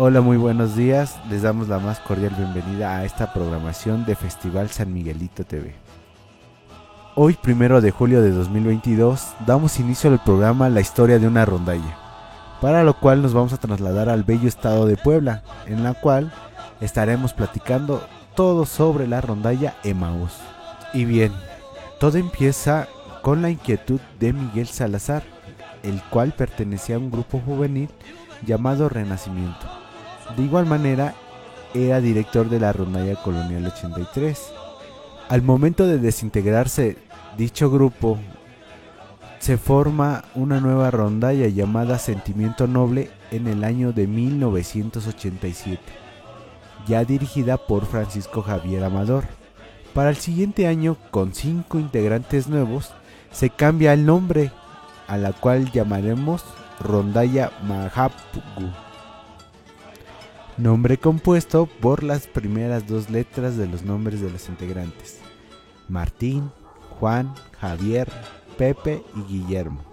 Hola, muy buenos días. Les damos la más cordial bienvenida a esta programación de Festival San Miguelito TV. Hoy, primero de julio de 2022, damos inicio al programa La historia de una rondalla, para lo cual nos vamos a trasladar al bello estado de Puebla, en la cual estaremos platicando todo sobre la rondalla Emaús. Y bien, todo empieza con la inquietud de Miguel Salazar, el cual pertenecía a un grupo juvenil llamado Renacimiento de igual manera, era director de la Rondalla Colonial 83. Al momento de desintegrarse dicho grupo, se forma una nueva rondalla llamada Sentimiento Noble en el año de 1987, ya dirigida por Francisco Javier Amador. Para el siguiente año, con cinco integrantes nuevos, se cambia el nombre, a la cual llamaremos Rondalla Mahapugu nombre compuesto por las primeras dos letras de los nombres de los integrantes, Martín, Juan, Javier, Pepe y Guillermo.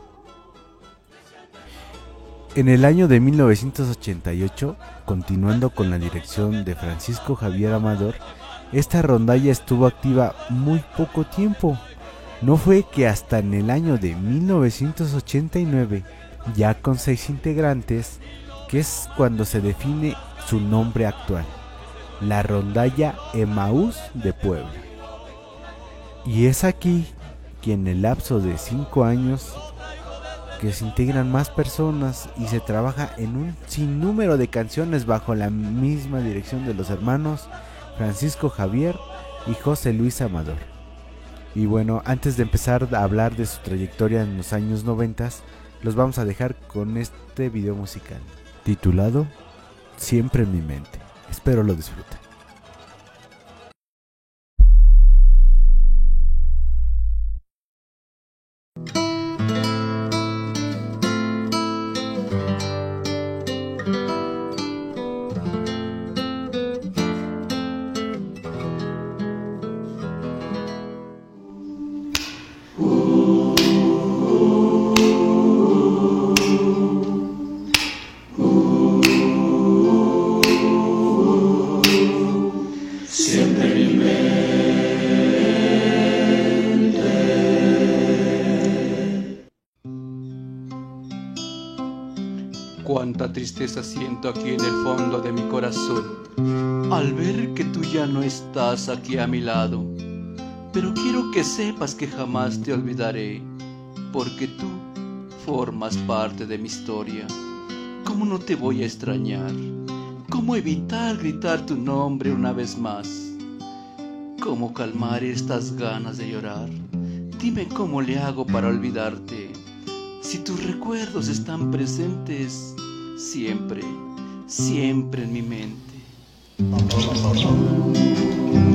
En el año de 1988, continuando con la dirección de Francisco Javier Amador, esta rondalla estuvo activa muy poco tiempo. No fue que hasta en el año de 1989, ya con seis integrantes, que es cuando se define su nombre actual, la rondalla Emaús de Puebla. Y es aquí que en el lapso de cinco años que se integran más personas y se trabaja en un sinnúmero de canciones bajo la misma dirección de los hermanos Francisco Javier y José Luis Amador. Y bueno, antes de empezar a hablar de su trayectoria en los años 90, los vamos a dejar con este video musical titulado Siempre en mi mente. Espero lo disfruten. Al ver que tú ya no estás aquí a mi lado. Pero quiero que sepas que jamás te olvidaré, porque tú formas parte de mi historia. ¿Cómo no te voy a extrañar? ¿Cómo evitar gritar tu nombre una vez más? ¿Cómo calmar estas ganas de llorar? Dime cómo le hago para olvidarte. Si tus recuerdos están presentes siempre, siempre en mi mente. 好好好好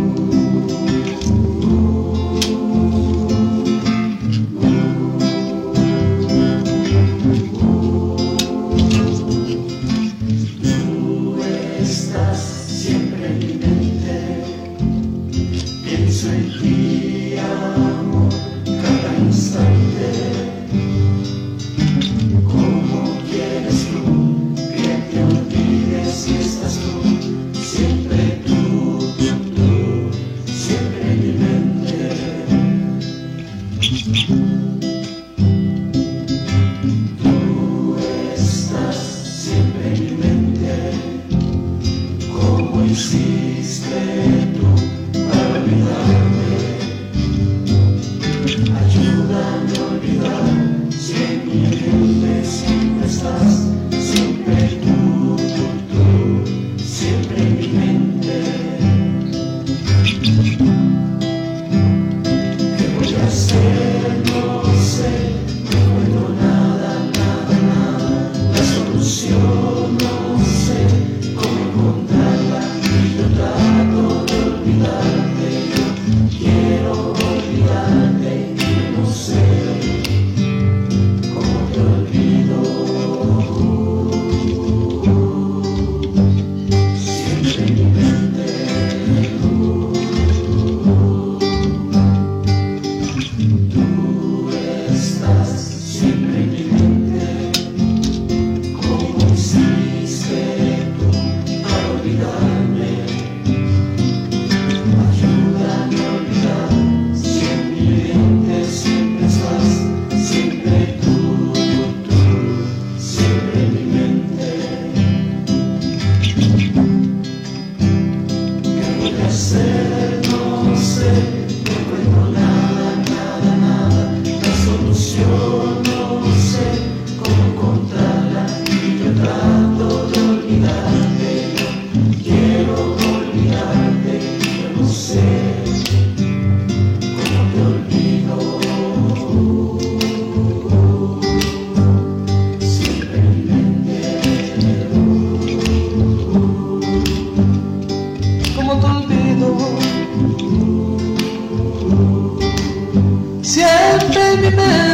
mi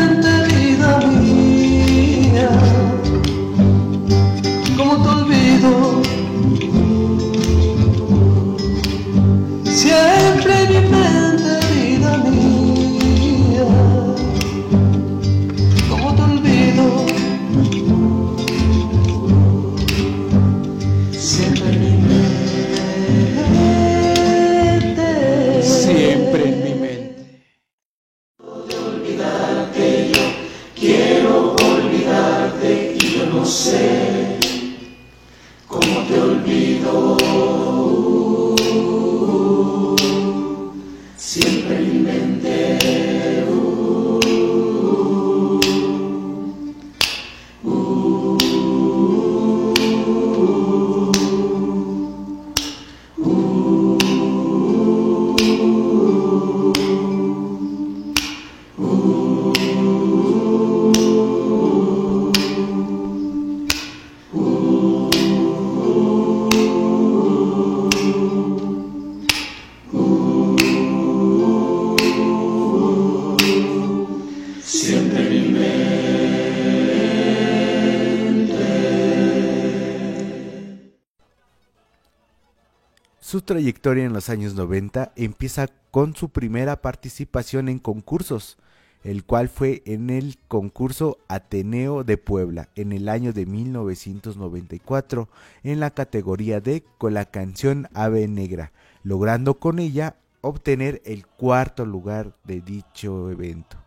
trayectoria en los años 90 empieza con su primera participación en concursos, el cual fue en el concurso Ateneo de Puebla en el año de 1994 en la categoría D con la canción Ave Negra, logrando con ella obtener el cuarto lugar de dicho evento.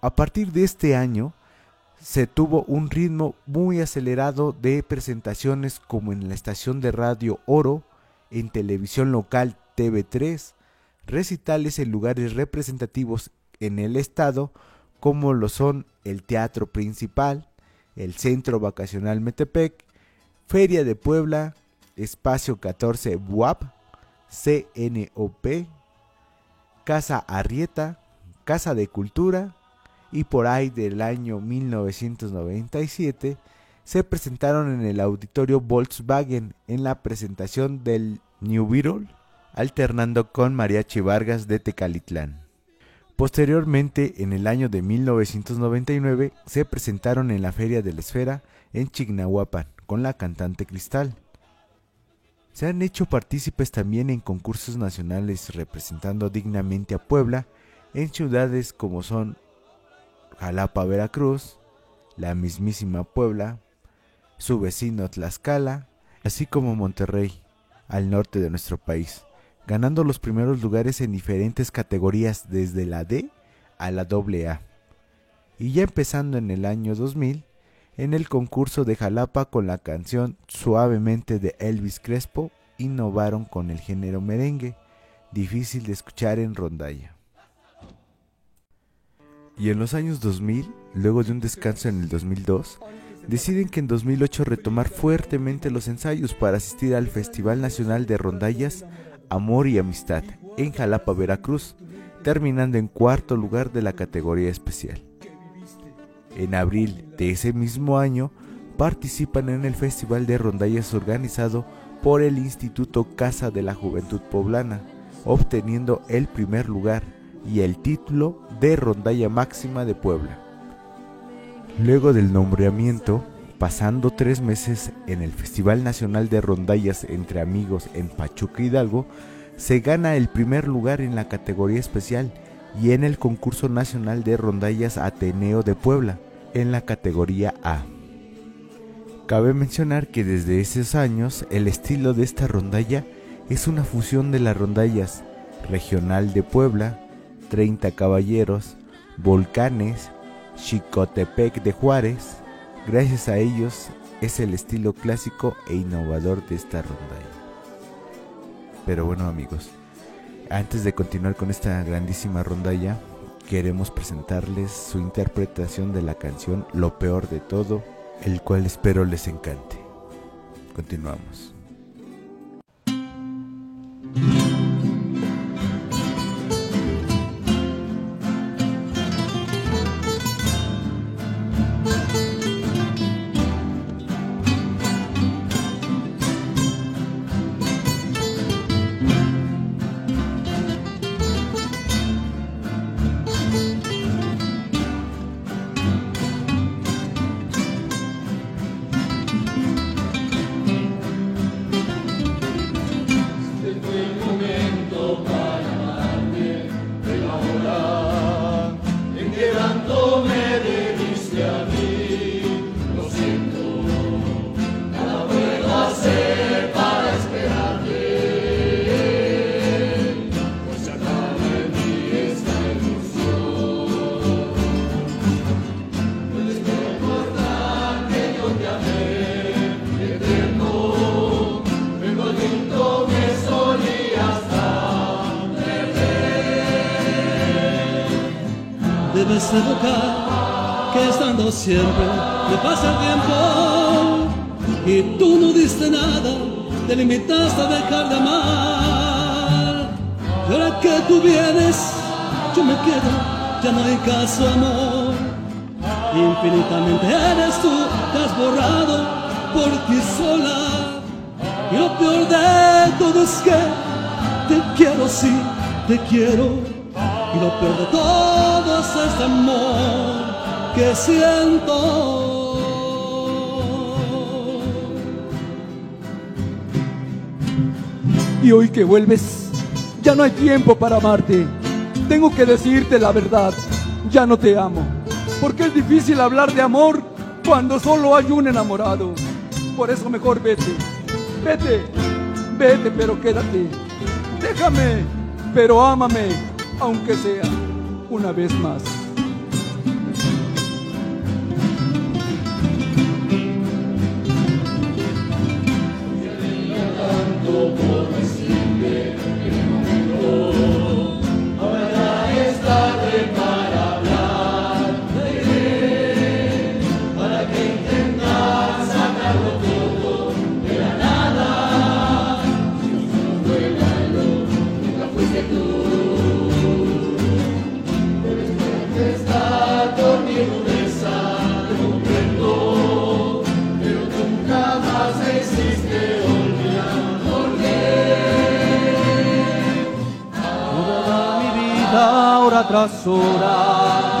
A partir de este año, se tuvo un ritmo muy acelerado de presentaciones como en la estación de radio Oro, en televisión local TV3, recitales en lugares representativos en el estado como lo son el Teatro Principal, el Centro Vacacional Metepec, Feria de Puebla, Espacio 14 BUAP, CNOP, Casa Arrieta, Casa de Cultura, y por ahí del año 1997 se presentaron en el auditorio Volkswagen en la presentación del New Beetle, alternando con Mariachi Vargas de Tecalitlán. Posteriormente, en el año de 1999, se presentaron en la Feria de la Esfera en Chignahuapan con la cantante Cristal. Se han hecho partícipes también en concursos nacionales representando dignamente a Puebla en ciudades como son Jalapa, Veracruz, la mismísima Puebla, su vecino Tlaxcala, así como Monterrey, al norte de nuestro país, ganando los primeros lugares en diferentes categorías desde la D a la AA. Y ya empezando en el año 2000, en el concurso de Jalapa con la canción Suavemente de Elvis Crespo, innovaron con el género merengue, difícil de escuchar en rondalla. Y en los años 2000, luego de un descanso en el 2002, deciden que en 2008 retomar fuertemente los ensayos para asistir al Festival Nacional de Rondallas Amor y Amistad en Jalapa, Veracruz, terminando en cuarto lugar de la categoría especial. En abril de ese mismo año, participan en el Festival de Rondallas organizado por el Instituto Casa de la Juventud Poblana, obteniendo el primer lugar y el título de Rondalla Máxima de Puebla. Luego del nombramiento, pasando tres meses en el Festival Nacional de Rondallas entre Amigos en Pachuca Hidalgo, se gana el primer lugar en la categoría especial y en el concurso nacional de rondallas Ateneo de Puebla, en la categoría A. Cabe mencionar que desde esos años el estilo de esta rondalla es una fusión de las rondallas regional de Puebla, 30 Caballeros, Volcanes, Chicotepec de Juárez. Gracias a ellos es el estilo clásico e innovador de esta rondalla. Pero bueno amigos, antes de continuar con esta grandísima rondalla, queremos presentarles su interpretación de la canción Lo peor de todo, el cual espero les encante. Continuamos. Debes evocar que estando siempre me pasa el tiempo y tú no diste nada, te limitaste a dejar de amar. Y ahora que tú vienes, yo me quedo, ya no hay caso amor. Infinitamente eres tú, te has borrado por ti sola. Y lo peor de todo es que te quiero, sí, te quiero. Y lo peor de todo es este amor que siento. Y hoy que vuelves, ya no hay tiempo para amarte. Tengo que decirte la verdad, ya no te amo. Porque es difícil hablar de amor cuando solo hay un enamorado. Por eso mejor vete, vete, vete, pero quédate. Déjame, pero ámame aunque sea una vez más. nosso.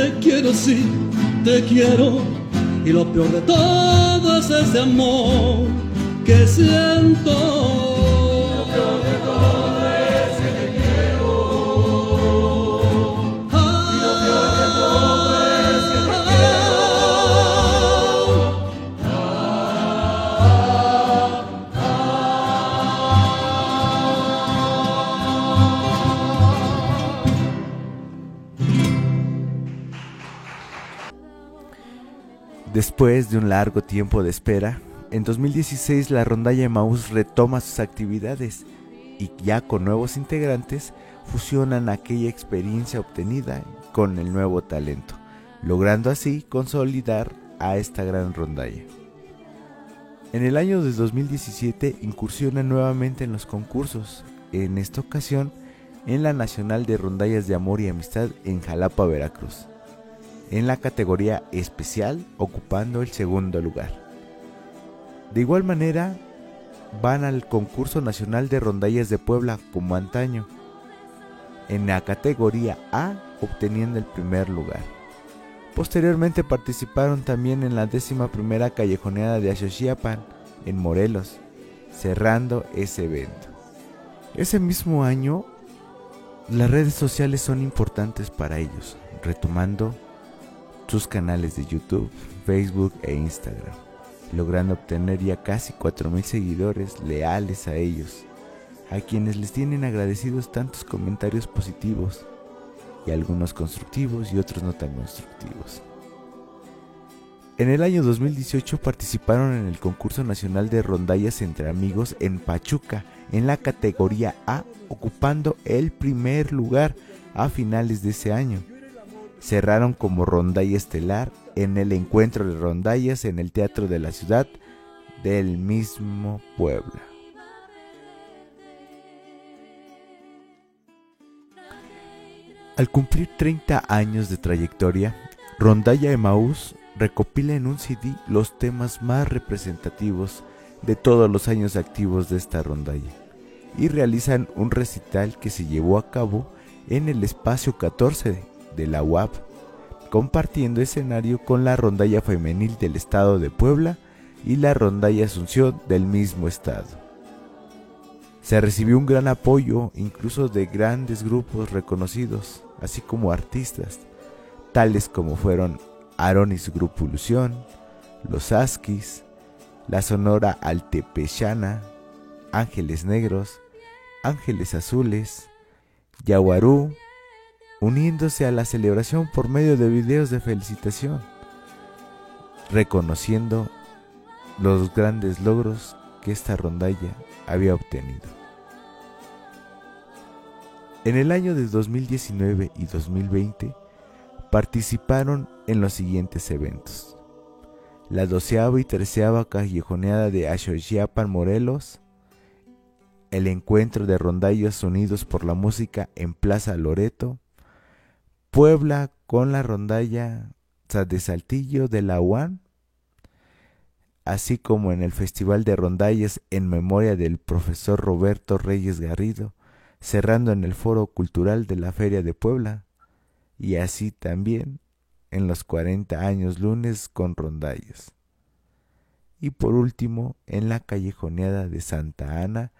Te quiero, sí, te quiero. Y lo peor de todo es ese amor que siento. Después de un largo tiempo de espera, en 2016 la rondalla Maús retoma sus actividades y ya con nuevos integrantes fusionan aquella experiencia obtenida con el nuevo talento, logrando así consolidar a esta gran rondalla. En el año de 2017 incursionan nuevamente en los concursos, en esta ocasión en la Nacional de Rondallas de Amor y Amistad en Jalapa, Veracruz en la categoría especial ocupando el segundo lugar. De igual manera, van al concurso nacional de rondallas de Puebla como antaño, en la categoría A obteniendo el primer lugar. Posteriormente participaron también en la décima primera callejoneada de Axochiapan en Morelos, cerrando ese evento. Ese mismo año, las redes sociales son importantes para ellos, retomando sus canales de YouTube, Facebook e Instagram, logrando obtener ya casi 4.000 seguidores leales a ellos, a quienes les tienen agradecidos tantos comentarios positivos y algunos constructivos y otros no tan constructivos. En el año 2018 participaron en el concurso nacional de rondallas entre amigos en Pachuca, en la categoría A, ocupando el primer lugar a finales de ese año cerraron como rondalla estelar en el encuentro de rondallas en el Teatro de la Ciudad del mismo Puebla. Al cumplir 30 años de trayectoria, Rondalla Emaús recopila en un CD los temas más representativos de todos los años activos de esta rondalla y realizan un recital que se llevó a cabo en el espacio 14 de la UAP, compartiendo escenario con la rondalla femenil del estado de Puebla y la rondalla Asunción del mismo estado. Se recibió un gran apoyo incluso de grandes grupos reconocidos, así como artistas, tales como fueron Aronis Grupo Ilusión, Los Askis, la Sonora Altepechana, Ángeles Negros, Ángeles Azules, Yaguarú, uniéndose a la celebración por medio de videos de felicitación, reconociendo los grandes logros que esta rondalla había obtenido. En el año de 2019 y 2020 participaron en los siguientes eventos. La doceava y treceava callejoneada de Axochiapan, Morelos, el encuentro de rondallos unidos por la música en Plaza Loreto, Puebla con la rondalla de Saltillo de la UAN, así como en el Festival de Rondallas en memoria del profesor Roberto Reyes Garrido, cerrando en el Foro Cultural de la Feria de Puebla, y así también en los 40 años lunes con rondallas. Y por último, en la callejoneada de Santa Ana,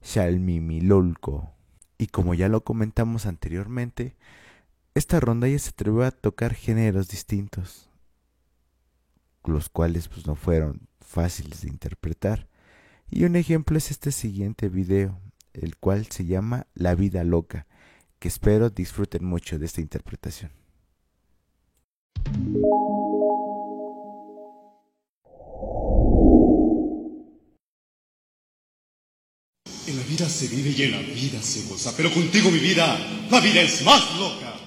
Xalmimilolco. Y como ya lo comentamos anteriormente, esta rondalla se atrevió a tocar géneros distintos, los cuales pues no fueron fáciles de interpretar. Y un ejemplo es este siguiente video, el cual se llama La vida loca, que espero disfruten mucho de esta interpretación. En la vida se vive y en la vida se goza, pero contigo mi vida, la vida es más loca.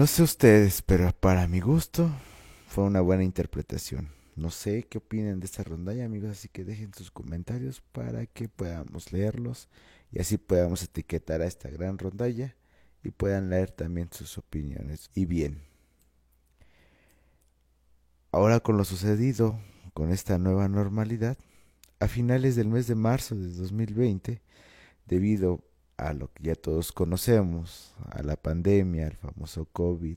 No sé ustedes, pero para mi gusto fue una buena interpretación. No sé qué opinen de esta rondalla, amigos, así que dejen sus comentarios para que podamos leerlos y así podamos etiquetar a esta gran rondalla y puedan leer también sus opiniones. Y bien, ahora con lo sucedido con esta nueva normalidad, a finales del mes de marzo de 2020, debido a lo que ya todos conocemos, a la pandemia, al famoso COVID,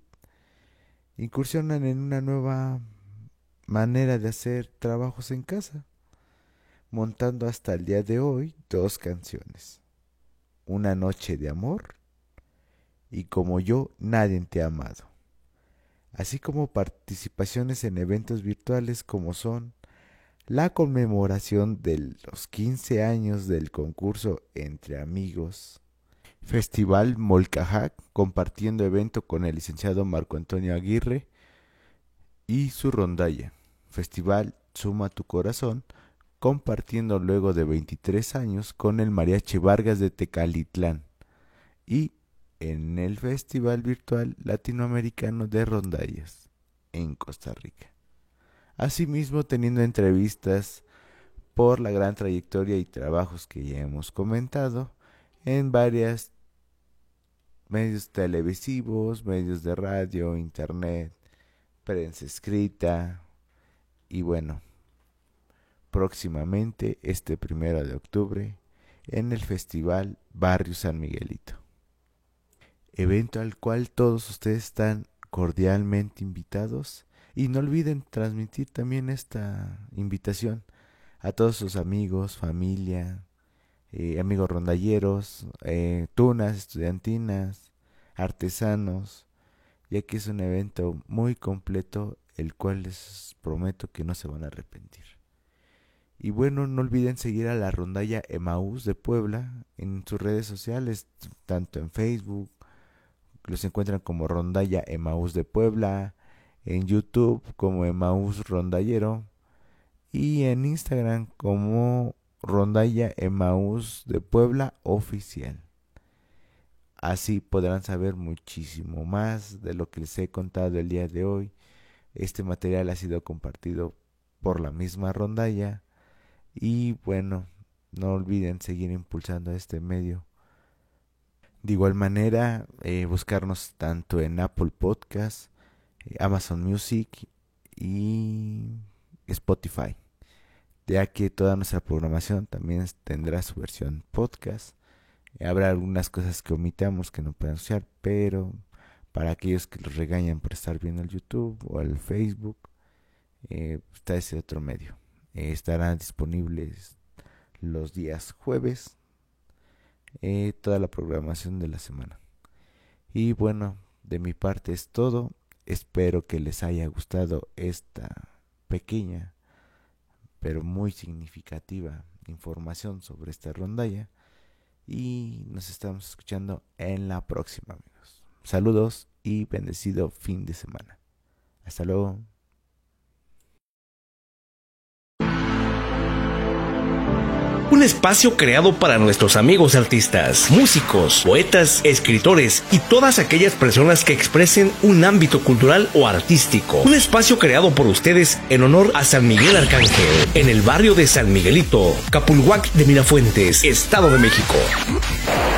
incursionan en una nueva manera de hacer trabajos en casa, montando hasta el día de hoy dos canciones. Una noche de amor y como yo nadie te ha amado, así como participaciones en eventos virtuales como son la conmemoración de los 15 años del concurso Entre Amigos, Festival Molcajac, compartiendo evento con el licenciado Marco Antonio Aguirre y su rondalla, Festival Suma tu Corazón, compartiendo luego de 23 años con el Mariachi Vargas de Tecalitlán y en el Festival Virtual Latinoamericano de Rondallas en Costa Rica. Asimismo, teniendo entrevistas por la gran trayectoria y trabajos que ya hemos comentado en varios medios televisivos, medios de radio, internet, prensa escrita y bueno, próximamente este primero de octubre en el Festival Barrio San Miguelito. Evento al cual todos ustedes están cordialmente invitados y no olviden transmitir también esta invitación a todos sus amigos, familia, eh, amigos rondalleros, eh, tunas estudiantinas, artesanos, ya que es un evento muy completo, el cual les prometo que no se van a arrepentir. Y bueno, no olviden seguir a la rondalla Emaús de Puebla en sus redes sociales, tanto en Facebook, los encuentran como rondalla Emaús de Puebla, en YouTube como Emaús Rondallero y en Instagram como Rondalla Emaús de Puebla Oficial. Así podrán saber muchísimo más de lo que les he contado el día de hoy. Este material ha sido compartido por la misma rondalla y bueno, no olviden seguir impulsando este medio. De igual manera, eh, buscarnos tanto en Apple Podcasts, Amazon Music y Spotify. Ya que toda nuestra programación también tendrá su versión podcast. Habrá algunas cosas que omitamos que no pueden usar, pero para aquellos que los regañan por estar viendo el YouTube o el Facebook, eh, está ese otro medio. Eh, estarán disponibles los días jueves eh, toda la programación de la semana. Y bueno, de mi parte es todo. Espero que les haya gustado esta pequeña pero muy significativa información sobre esta rondalla y nos estamos escuchando en la próxima amigos. Saludos y bendecido fin de semana. Hasta luego. Un espacio creado para nuestros amigos artistas, músicos, poetas, escritores y todas aquellas personas que expresen un ámbito cultural o artístico. Un espacio creado por ustedes en honor a San Miguel Arcángel, en el barrio de San Miguelito, Capulhuac de Mirafuentes, Estado de México.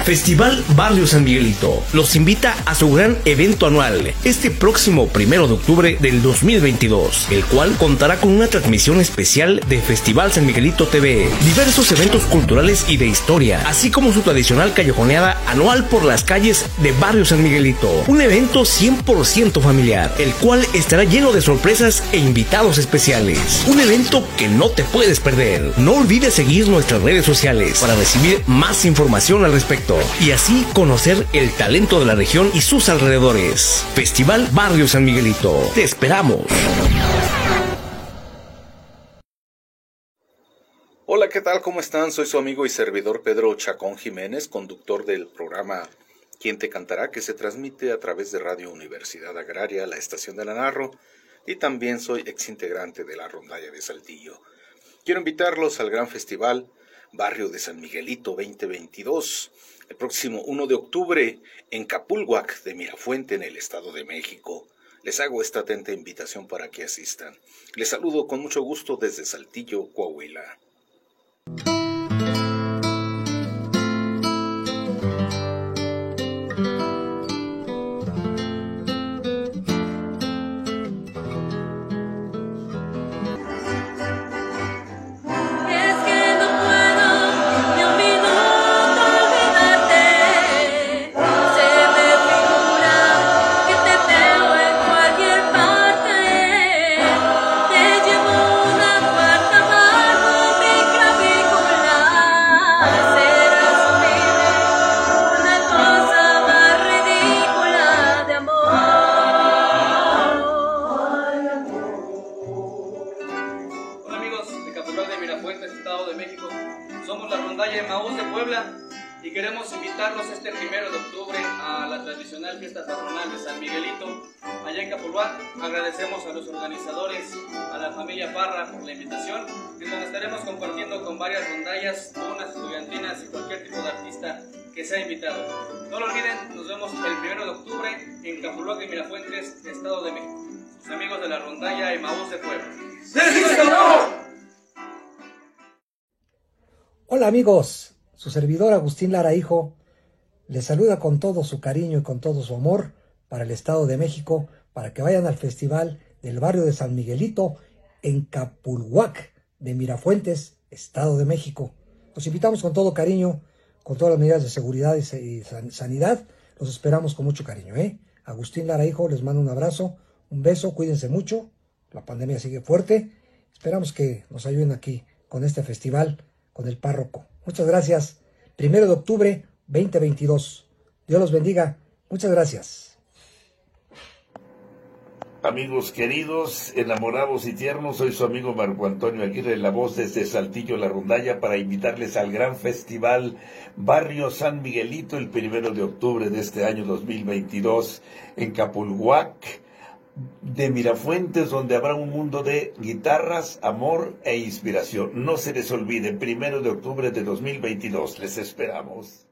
Festival Barrio San Miguelito los invita a su gran evento anual este próximo primero de octubre del 2022, el cual contará con una transmisión especial de Festival San Miguelito TV, diversos eventos culturales y de historia, así como su tradicional callejoneada anual por las calles de Barrio San Miguelito. Un evento 100% familiar, el cual estará lleno de sorpresas e invitados especiales. Un evento que no te puedes perder. No olvides seguir nuestras redes sociales para recibir más información al respecto y así conocer el talento de la región y sus alrededores. Festival Barrio San Miguelito. Te esperamos. Tal? ¿Cómo están? Soy su amigo y servidor Pedro Chacón Jiménez, conductor del programa ¿Quién te cantará? que se transmite a través de Radio Universidad Agraria, la estación de la Narro, y también soy exintegrante de la rondalla de Saltillo. Quiero invitarlos al gran festival barrio de San Miguelito 2022. El próximo 1 de octubre en Capulhuac de Mirafuente en el Estado de México. Les hago esta atenta invitación para que asistan. Les saludo con mucho gusto desde Saltillo, Coahuila. Agradecemos a Amigos de la rondalla Emaús de Puebla. Hola amigos, su servidor Agustín Lara Hijo les saluda con todo su cariño y con todo su amor para el Estado de México para que vayan al festival del barrio de San Miguelito en Capulhuac de Mirafuentes, Estado de México. Los invitamos con todo cariño, con todas las medidas de seguridad y sanidad. Los esperamos con mucho cariño. ¿eh? Agustín Lara Hijo les mando un abrazo, un beso, cuídense mucho. La pandemia sigue fuerte. Esperamos que nos ayuden aquí con este festival, con el párroco. Muchas gracias. Primero de octubre 2022. Dios los bendiga. Muchas gracias. Amigos queridos, enamorados y tiernos, soy su amigo Marco Antonio Aguirre, la voz desde Saltillo La Rondalla, para invitarles al gran festival Barrio San Miguelito el primero de octubre de este año 2022 en Capulhuac de Mirafuentes, donde habrá un mundo de guitarras, amor e inspiración. No se les olvide, primero de octubre de 2022. Les esperamos.